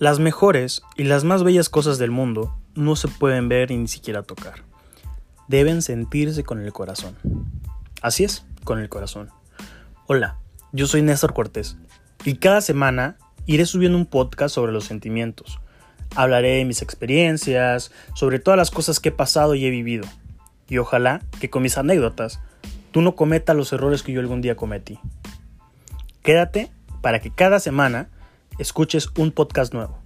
Las mejores y las más bellas cosas del mundo no se pueden ver y ni siquiera tocar. Deben sentirse con el corazón. Así es, con el corazón. Hola, yo soy Néstor Cortés y cada semana iré subiendo un podcast sobre los sentimientos. Hablaré de mis experiencias, sobre todas las cosas que he pasado y he vivido. Y ojalá que con mis anécdotas tú no cometas los errores que yo algún día cometí. Quédate para que cada semana escuches un podcast nuevo.